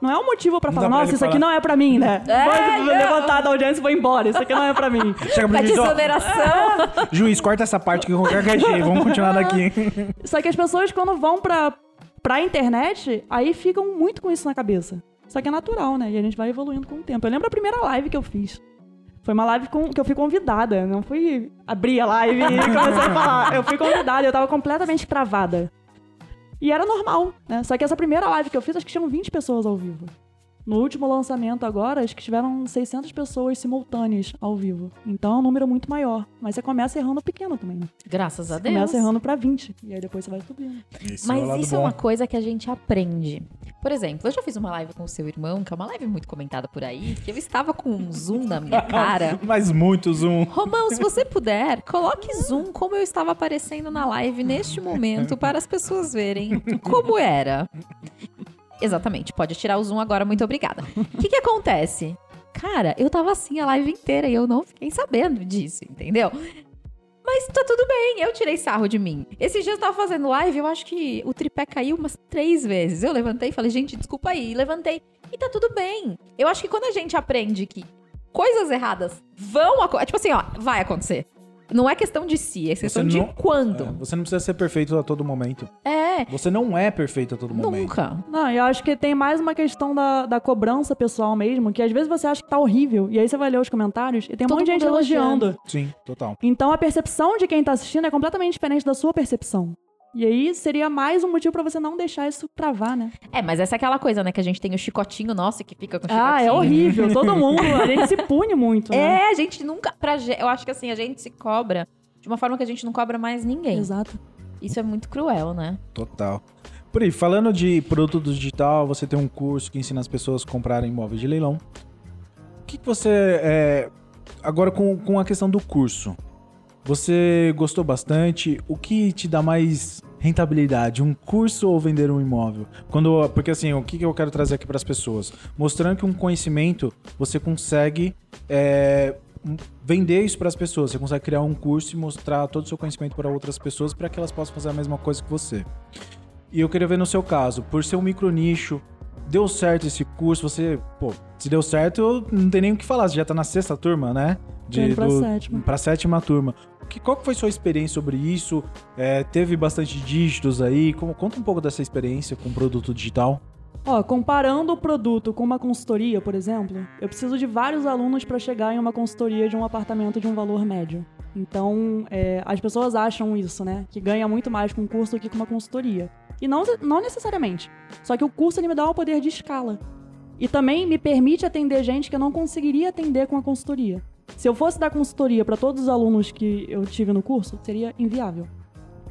Não é um motivo pra Não falar, pra nossa, isso aqui falar. não é pra mim, né? É, vou não. levantar da audiência e vou embora. Isso aqui não é pra mim. Chega pro A juiz, ó, desoneração. juiz, corta essa parte que qualquer gaguejei, vamos continuar daqui. Só que as pessoas, quando vão pra, pra internet, aí ficam muito com isso na cabeça. Só que é natural, né? E a gente vai evoluindo com o tempo. Eu lembro a primeira live que eu fiz. Foi uma live com, que eu fui convidada. Não fui abrir a live e começar a falar. Eu fui convidada eu tava completamente travada. E era normal, né? Só que essa primeira live que eu fiz, acho que tinham 20 pessoas ao vivo. No último lançamento agora, acho que tiveram 600 pessoas simultâneas ao vivo. Então é um número muito maior. Mas você começa errando pequeno também, né? Graças a Você Deus. começa errando pra 20. E aí depois você vai subindo. Isso Mas isso é uma coisa que a gente aprende. Por exemplo, eu já fiz uma live com o seu irmão, que é uma live muito comentada por aí, que eu estava com um zoom na minha cara. Mas muito zoom. Romão, se você puder, coloque zoom como eu estava aparecendo na live neste momento para as pessoas verem como era. Exatamente, pode tirar o zoom agora, muito obrigada. O que que acontece? Cara, eu tava assim a live inteira e eu não fiquei sabendo disso, entendeu? Mas tá tudo bem, eu tirei sarro de mim. Esses dias eu tava fazendo live, eu acho que o tripé caiu umas três vezes. Eu levantei e falei, gente, desculpa aí. E levantei. E tá tudo bem. Eu acho que quando a gente aprende que coisas erradas vão acontecer. Tipo assim, ó, vai acontecer. Não é questão de si, é questão de não- quando. é, você não precisa ser perfeito a todo momento. É, Você não é perfeito a todo momento. nunca. Não, eu acho que tem mais uma questão da, da cobrança pessoal mesmo, que às vezes você acha que tá horrível, e aí você vai ler os comentários e tem um Todo monte de gente elogiando. elogiando. Sim, total. Então a percepção de quem tá assistindo é completamente diferente da sua percepção. E aí seria mais um motivo pra você não deixar isso travar, né? É, mas essa é aquela coisa, né? Que a gente tem o chicotinho nosso que fica com o chicotinho. Ah, é horrível. Todo mundo, a gente se pune muito, né? É, a gente nunca. Pra, eu acho que assim, a gente se cobra de uma forma que a gente não cobra mais ninguém. Exato. Isso é muito cruel, né? Total. Por aí, falando de produto digital, você tem um curso que ensina as pessoas a comprarem imóveis de leilão. O que, que você. é, agora, com, com a questão do curso, você gostou bastante? O que te dá mais rentabilidade? Um curso ou vender um imóvel? Quando, porque assim, o que, eu quero trazer aqui para as pessoas? Mostrando que um conhecimento você consegue é, vender isso para as pessoas. Você consegue criar um curso e mostrar todo o seu conhecimento para outras pessoas para que elas possam fazer a mesma coisa que você. E eu queria ver no seu caso, por ser um micro nicho, deu certo esse curso? Você, pô, se deu certo, eu não tem nem o que falar. Você já tá na sexta turma, né? Indo pra sétima. Pra sétima turma. Que, qual foi sua experiência sobre isso? É, teve bastante dígitos aí? Como, conta um pouco dessa experiência com produto digital. Ó, comparando o produto com uma consultoria, por exemplo, eu preciso de vários alunos para chegar em uma consultoria de um apartamento de um valor médio. Então, é, as pessoas acham isso, né? Que ganha muito mais com um curso do que com uma consultoria. E não, não necessariamente. Só que o curso ele me dá o poder de escala. E também me permite atender gente que eu não conseguiria atender com a consultoria. Se eu fosse dar consultoria para todos os alunos que eu tive no curso, seria inviável.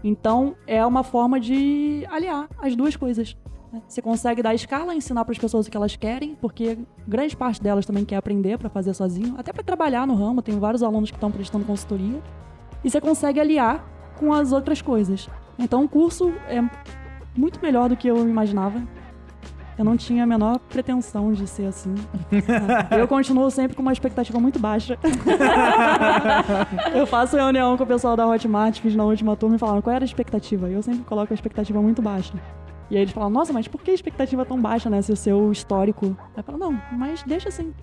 Então, é uma forma de aliar as duas coisas. né? Você consegue dar escala, ensinar para as pessoas o que elas querem, porque grande parte delas também quer aprender para fazer sozinho, até para trabalhar no ramo. Tem vários alunos que estão prestando consultoria. E você consegue aliar com as outras coisas. Então, o curso é muito melhor do que eu imaginava. Eu não tinha a menor pretensão de ser assim. Eu continuo sempre com uma expectativa muito baixa. eu faço reunião com o pessoal da Hotmart, fiz na última turma e falaram qual era a expectativa. E eu sempre coloco a expectativa muito baixa. E aí eles falam, nossa, mas por que a expectativa é tão baixa, né? Se o seu histórico. Aí eu falo, não, mas deixa assim.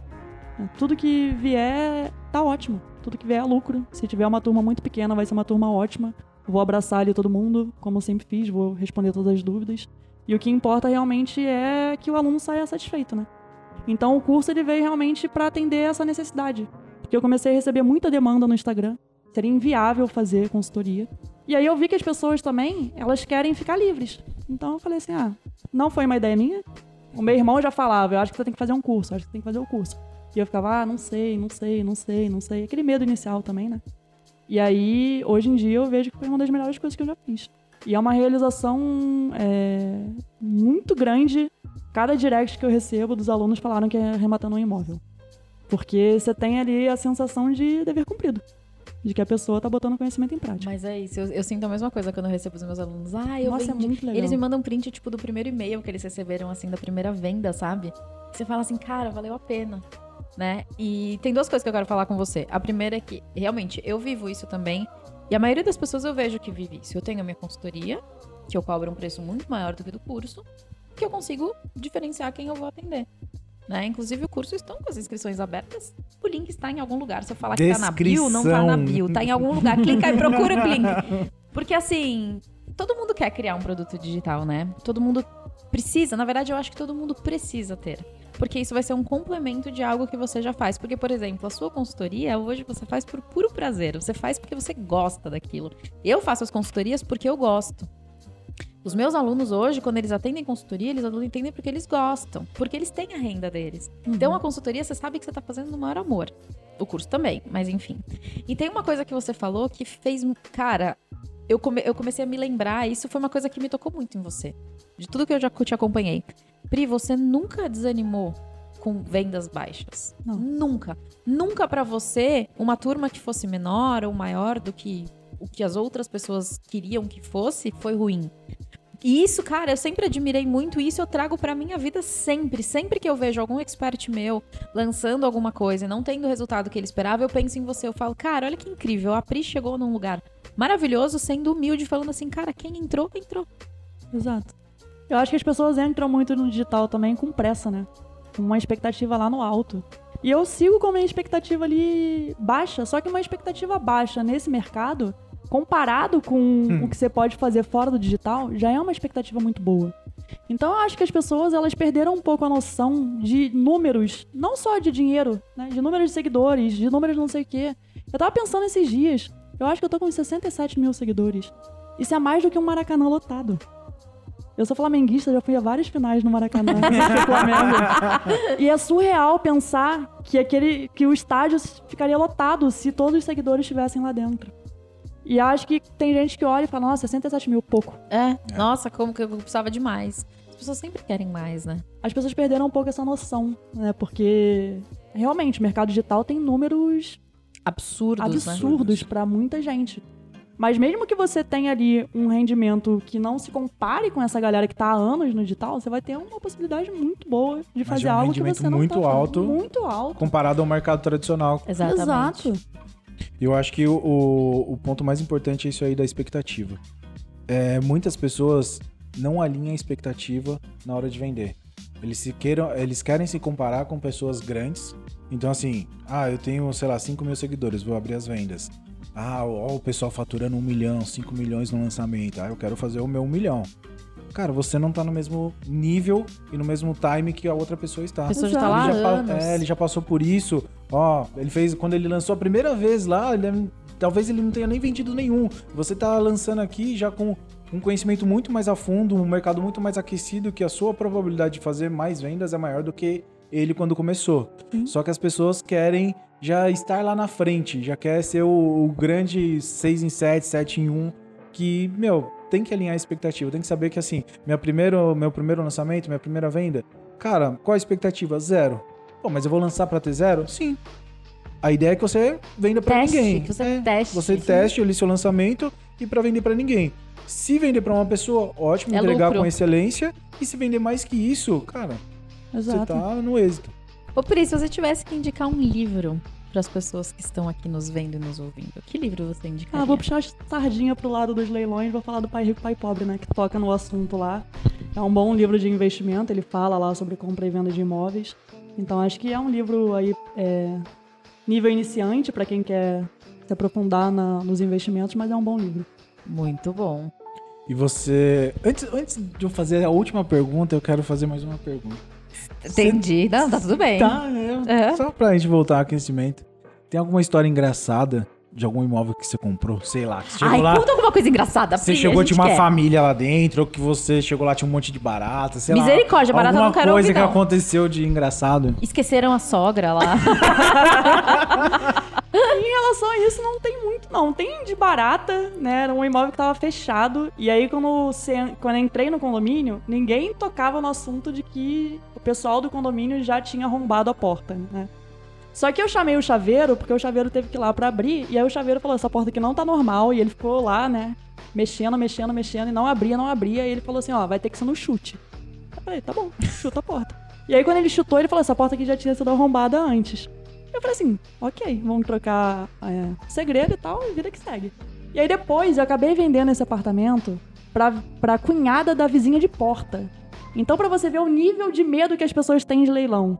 Tudo que vier tá ótimo. Tudo que vier é lucro. Se tiver uma turma muito pequena, vai ser uma turma ótima. Vou abraçar ali todo mundo, como sempre fiz, vou responder todas as dúvidas. E o que importa realmente é que o aluno saia satisfeito, né? Então o curso ele veio realmente para atender essa necessidade. Porque eu comecei a receber muita demanda no Instagram. Seria inviável fazer consultoria. E aí eu vi que as pessoas também, elas querem ficar livres. Então eu falei assim: "Ah, não foi uma ideia minha. O meu irmão já falava: "Eu acho que você tem que fazer um curso, acho que você tem que fazer o curso". E eu ficava: "Ah, não sei, não sei, não sei, não sei". Aquele medo inicial também, né? E aí, hoje em dia, eu vejo que foi uma das melhores coisas que eu já fiz. E é uma realização é, muito grande. Cada direct que eu recebo dos alunos falaram que é arrematando um imóvel. Porque você tem ali a sensação de dever cumprido. De que a pessoa tá botando conhecimento em prática. Mas é isso, eu, eu sinto a mesma coisa quando eu recebo os meus alunos. Ah, eu Nossa, é vendi. muito legal. Eles me mandam print, tipo, do primeiro e-mail que eles receberam, assim, da primeira venda, sabe? Você fala assim, cara, valeu a pena. Né? E tem duas coisas que eu quero falar com você. A primeira é que, realmente, eu vivo isso também. E a maioria das pessoas eu vejo que vive isso. Eu tenho a minha consultoria, que eu cobro um preço muito maior do que do curso, que eu consigo diferenciar quem eu vou atender. Né? Inclusive, o curso estão com as inscrições abertas. O link está em algum lugar. Se eu falar que tá na bio, não tá na bio. Tá em algum lugar. Clica e procura o link. Porque, assim, todo mundo quer criar um produto digital, né? Todo mundo precisa. Na verdade, eu acho que todo mundo precisa ter. Porque isso vai ser um complemento de algo que você já faz. Porque, por exemplo, a sua consultoria hoje você faz por puro prazer. Você faz porque você gosta daquilo. Eu faço as consultorias porque eu gosto. Os meus alunos hoje, quando eles atendem consultoria, eles atendem porque eles gostam, porque eles têm a renda deles. Então a consultoria, você sabe que você está fazendo no maior amor. O curso também, mas enfim. E tem uma coisa que você falou que fez. Cara, eu, come, eu comecei a me lembrar, isso foi uma coisa que me tocou muito em você. De tudo que eu já te acompanhei. Pri, você nunca desanimou com vendas baixas. Não. Nunca. Nunca para você, uma turma que fosse menor ou maior do que o que as outras pessoas queriam que fosse, foi ruim. E isso, cara, eu sempre admirei muito isso, eu trago pra minha vida sempre. Sempre que eu vejo algum expert meu lançando alguma coisa e não tendo o resultado que ele esperava, eu penso em você. Eu falo, cara, olha que incrível, a Pri chegou num lugar maravilhoso, sendo humilde, falando assim, cara, quem entrou, entrou. Exato. Eu acho que as pessoas entram muito no digital também com pressa, né? com uma expectativa lá no alto. E eu sigo com a minha expectativa ali baixa, só que uma expectativa baixa nesse mercado, comparado com o que você pode fazer fora do digital, já é uma expectativa muito boa. Então eu acho que as pessoas elas perderam um pouco a noção de números, não só de dinheiro, né? De números de seguidores, de números de não sei o quê. Eu tava pensando esses dias, eu acho que eu tô com 67 mil seguidores. Isso é mais do que um Maracanã lotado. Eu sou flamenguista, já fui a várias finais no Maracanã. Flamengo. E é surreal pensar que aquele que o estádio ficaria lotado se todos os seguidores estivessem lá dentro. E acho que tem gente que olha e fala, nossa, 67 mil, pouco. É, nossa, como que eu precisava de mais. As pessoas sempre querem mais, né? As pessoas perderam um pouco essa noção, né? Porque realmente o mercado digital tem números Absurdos, né? absurdos pra muita gente. Mas mesmo que você tenha ali um rendimento que não se compare com essa galera que tá há anos no digital, você vai ter uma possibilidade muito boa de Mas fazer é um algo que rendimento você não muito tá fazendo. alto. Muito alto. Comparado ao mercado tradicional. Exatamente. Exato. E eu acho que o, o, o ponto mais importante é isso aí da expectativa. É, muitas pessoas não alinham a expectativa na hora de vender. Eles, se queiram, eles querem se comparar com pessoas grandes. Então, assim, ah, eu tenho, sei lá, 5 mil seguidores, vou abrir as vendas. Ah, ó, o pessoal faturando 1 milhão, 5 milhões no lançamento. Ah, eu quero fazer o meu 1 milhão. Cara, você não tá no mesmo nível e no mesmo time que a outra pessoa está. A pessoa já tá lá ele, já anos. é, ele já passou por isso. Ó, ele fez quando ele lançou a primeira vez lá, ele é- talvez ele não tenha nem vendido nenhum. Você tá lançando aqui já com um conhecimento muito mais a fundo, um mercado muito mais aquecido, que a sua probabilidade de fazer mais vendas é maior do que ele quando começou. Só que as pessoas querem já estar lá na frente, já quer ser o, o grande 6 em 7, 7 em 1, que, meu, tem que alinhar a expectativa, tem que saber que assim, minha primeiro, meu primeiro lançamento, minha primeira venda, cara, qual a expectativa? Zero. Pô, mas eu vou lançar pra ter zero? Sim. A ideia é que você venda pra Teste, ninguém. que você É, teste. Você teste ali seu lançamento e pra vender pra ninguém. Se vender pra uma pessoa, ótimo, É entregar lucro. com excelência. E se vender mais que isso, cara, você Exato. tá no êxito. Ô, Pri, se você tivesse que indicar um livro para as pessoas que estão aqui nos vendo e nos ouvindo, que livro você indicaria? Ah, vou puxar a sardinha pro lado dos leilões, vou falar do Pai Rico, Pai Pobre, né? Que toca no assunto lá. É um bom livro de investimento, ele fala lá sobre compra e venda de imóveis. Então acho que é um livro aí é, nível iniciante para quem quer se aprofundar na- nos investimentos, mas é um bom livro. Muito bom. E você. Antes, antes de eu fazer a última pergunta, eu quero fazer mais uma pergunta. Entendi. Não, tá tudo bem. Tá, é, É. Só pra gente voltar ao aquecimento. Tem alguma história engraçada de algum imóvel que você comprou? Sei lá. Que você chegou Ai, lá. conta alguma coisa engraçada, Você chegou, a tinha uma quer. família lá dentro, ou que você chegou lá, tinha um monte de barata, sei lá. Misericórdia, barata alguma não quero coisa ouvir, que não. aconteceu de engraçado. Esqueceram a sogra lá. Em relação a isso, não tem muito, não. Tem de barata, né? Era um imóvel que tava fechado. E aí, quando, você- quando eu entrei no condomínio, ninguém tocava no assunto de que pessoal do condomínio já tinha arrombado a porta, né? Só que eu chamei o chaveiro, porque o chaveiro teve que ir lá pra abrir. E aí o chaveiro falou: essa porta aqui não tá normal. E ele ficou lá, né? Mexendo, mexendo, mexendo. E não abria, não abria. E ele falou assim: ó, vai ter que ser no chute. Eu falei: tá bom, chuta a porta. E aí, quando ele chutou, ele falou: essa porta aqui já tinha sido arrombada antes. Eu falei assim, ok, vamos trocar é, segredo e tal, e vida que segue. E aí depois eu acabei vendendo esse apartamento pra, pra cunhada da vizinha de porta. Então pra você ver o nível de medo que as pessoas têm de leilão.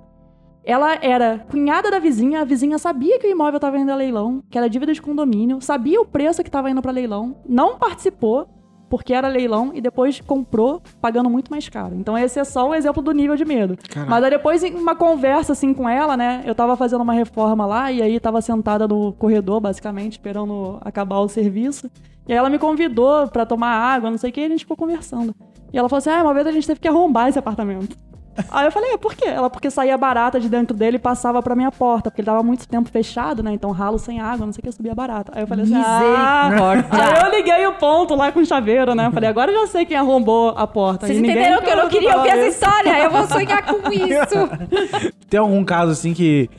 Ela era cunhada da vizinha, a vizinha sabia que o imóvel estava indo a leilão, que era dívida de condomínio, sabia o preço que estava indo para leilão, não participou, porque era leilão, e depois comprou pagando muito mais caro. Então esse é só o exemplo do nível de medo. Mas aí depois, em uma conversa assim com ela, né? Eu tava fazendo uma reforma lá, e aí tava sentada no corredor, basicamente, esperando acabar o serviço. E aí ela me convidou pra tomar água, não sei o que, e a gente ficou conversando. E ela falou assim: ah, uma vez a gente teve que arrombar esse apartamento. Aí eu falei, "É, por quê? Ela, porque saía barata de dentro dele e passava pra minha porta, porque ele tava muito tempo fechado, né? Então ralo sem água, não sei o que, subia barata. Aí eu falei assim, ah... Aí eu liguei o ponto lá com o chaveiro, né? Falei, agora eu já sei quem arrombou a porta. Vocês entenderam que eu não queria ouvir essa história? Eu vou sonhar com isso. Tem algum caso assim que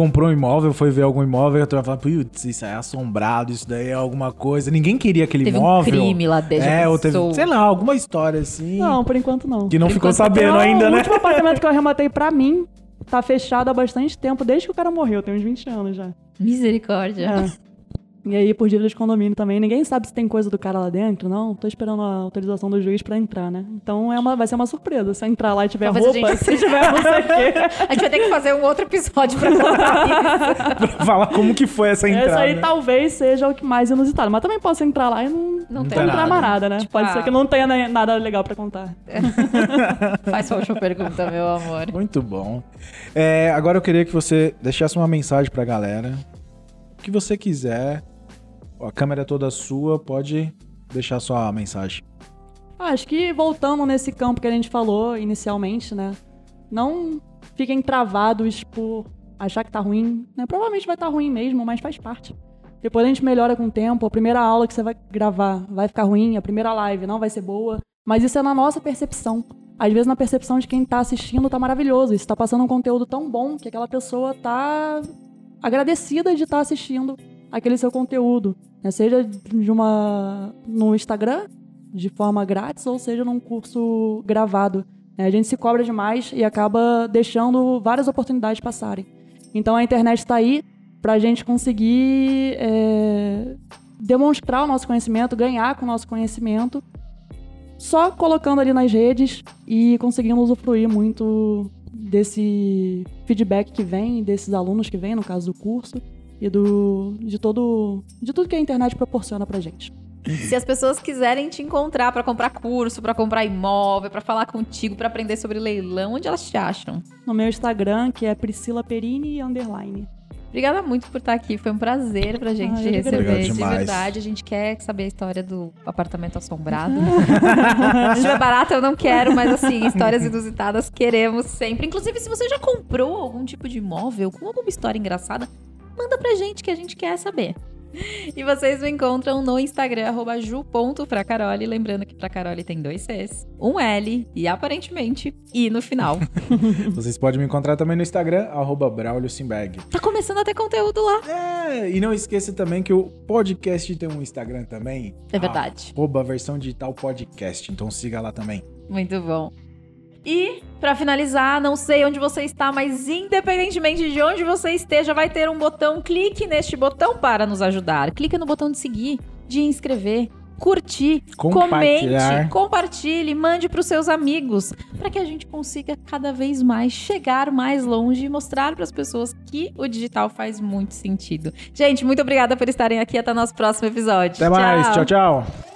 comprou um imóvel, foi ver algum imóvel e a turma fala, putz, isso aí é assombrado, isso daí é alguma coisa. Ninguém queria aquele Teve um imóvel. crime lá dentro, É, ou teve, sei lá, alguma história assim. Não, por enquanto não. Que não Por ficou sabendo Não, ainda, o né? último apartamento que eu arrematei pra mim tá fechado há bastante tempo, desde que o cara morreu, tem uns 20 anos já. Misericórdia. É. E aí, por dívida de condomínio também. Ninguém sabe se tem coisa do cara lá dentro, não. Tô esperando a autorização do juiz pra entrar, né? Então é uma, vai ser uma surpresa. Se eu entrar lá e tiver Talvez roupa, gente- se tiver não sei o quê. A gente vai ter que fazer um outro episódio pra contar isso. pra falar como que foi essa entrada. Essa aí talvez seja o que mais inusitado. Mas também posso entrar lá e não, Não não tem nada. trama nada, né? Tipo, Pode ah. ser que não tenha nada legal pra contar. Faz sua última pergunta, meu amor. Muito bom. É, agora eu queria que você deixasse uma mensagem pra galera. O que você quiser. A câmera é toda sua, pode deixar sua mensagem. Ah, Acho que voltando nesse campo que a gente falou inicialmente, né? Não fiquem travados por achar que tá ruim. Né? Provavelmente vai estar ruim mesmo, mas faz parte. Depois a gente melhora com o tempo. A primeira aula que você vai gravar vai ficar ruim, a primeira live não vai ser boa. Mas isso é na nossa percepção. Às vezes na percepção de quem tá assistindo tá maravilhoso. Isso tá passando um conteúdo tão bom que aquela pessoa tá agradecida de estar assistindo aquele seu conteúdo. né? Seja de uma no Instagram, de forma grátis, ou seja num curso gravado. né? A gente se cobra demais e acaba deixando várias oportunidades passarem. Então a internet está aí para a gente conseguir é, demonstrar o nosso conhecimento, ganhar com o nosso conhecimento, só colocando ali nas redes e conseguindo usufruir muito desse feedback que vem, desses alunos que vêm, no caso do curso, e do, de, todo, de tudo que a internet proporciona pra gente. Se as pessoas quiserem te encontrar pra comprar curso, pra comprar imóvel, pra falar contigo, pra aprender sobre leilão, onde elas te acham? No meu Instagram, que é Priscila Perini underline. Obrigada muito por estar aqui. Foi um prazer pra gente que receber. De verdade, a gente quer saber a história do apartamento assombrado. Se é barato, eu não quero, mas assim, histórias inusitadas queremos sempre. Inclusive, se você já comprou algum tipo de imóvel com alguma história engraçada, manda pra gente que a gente quer saber. E vocês me encontram no Instagram, arroba ju.fracaroli. Lembrando que Fracaroli tem dois Cs, um L e aparentemente I no final. Vocês podem me encontrar também no Instagram, arroba Braulio Simberg. Tá começando a ter conteúdo lá. É, e não esqueça também que o podcast tem um Instagram também. É verdade. Arroba versão digital podcast. Então siga lá também. Muito bom. E, pra finalizar, não sei onde você está, mas independentemente de onde você esteja, vai ter um botão. Clique neste botão para nos ajudar. Clique no botão de seguir, de inscrever, curtir, comente, compartilhe, mande para os seus amigos, para que a gente consiga cada vez mais chegar mais longe e mostrar para as pessoas que o digital faz muito sentido. Gente, muito obrigada por estarem aqui. Até o nosso próximo episódio. Até mais. tchau. tchau.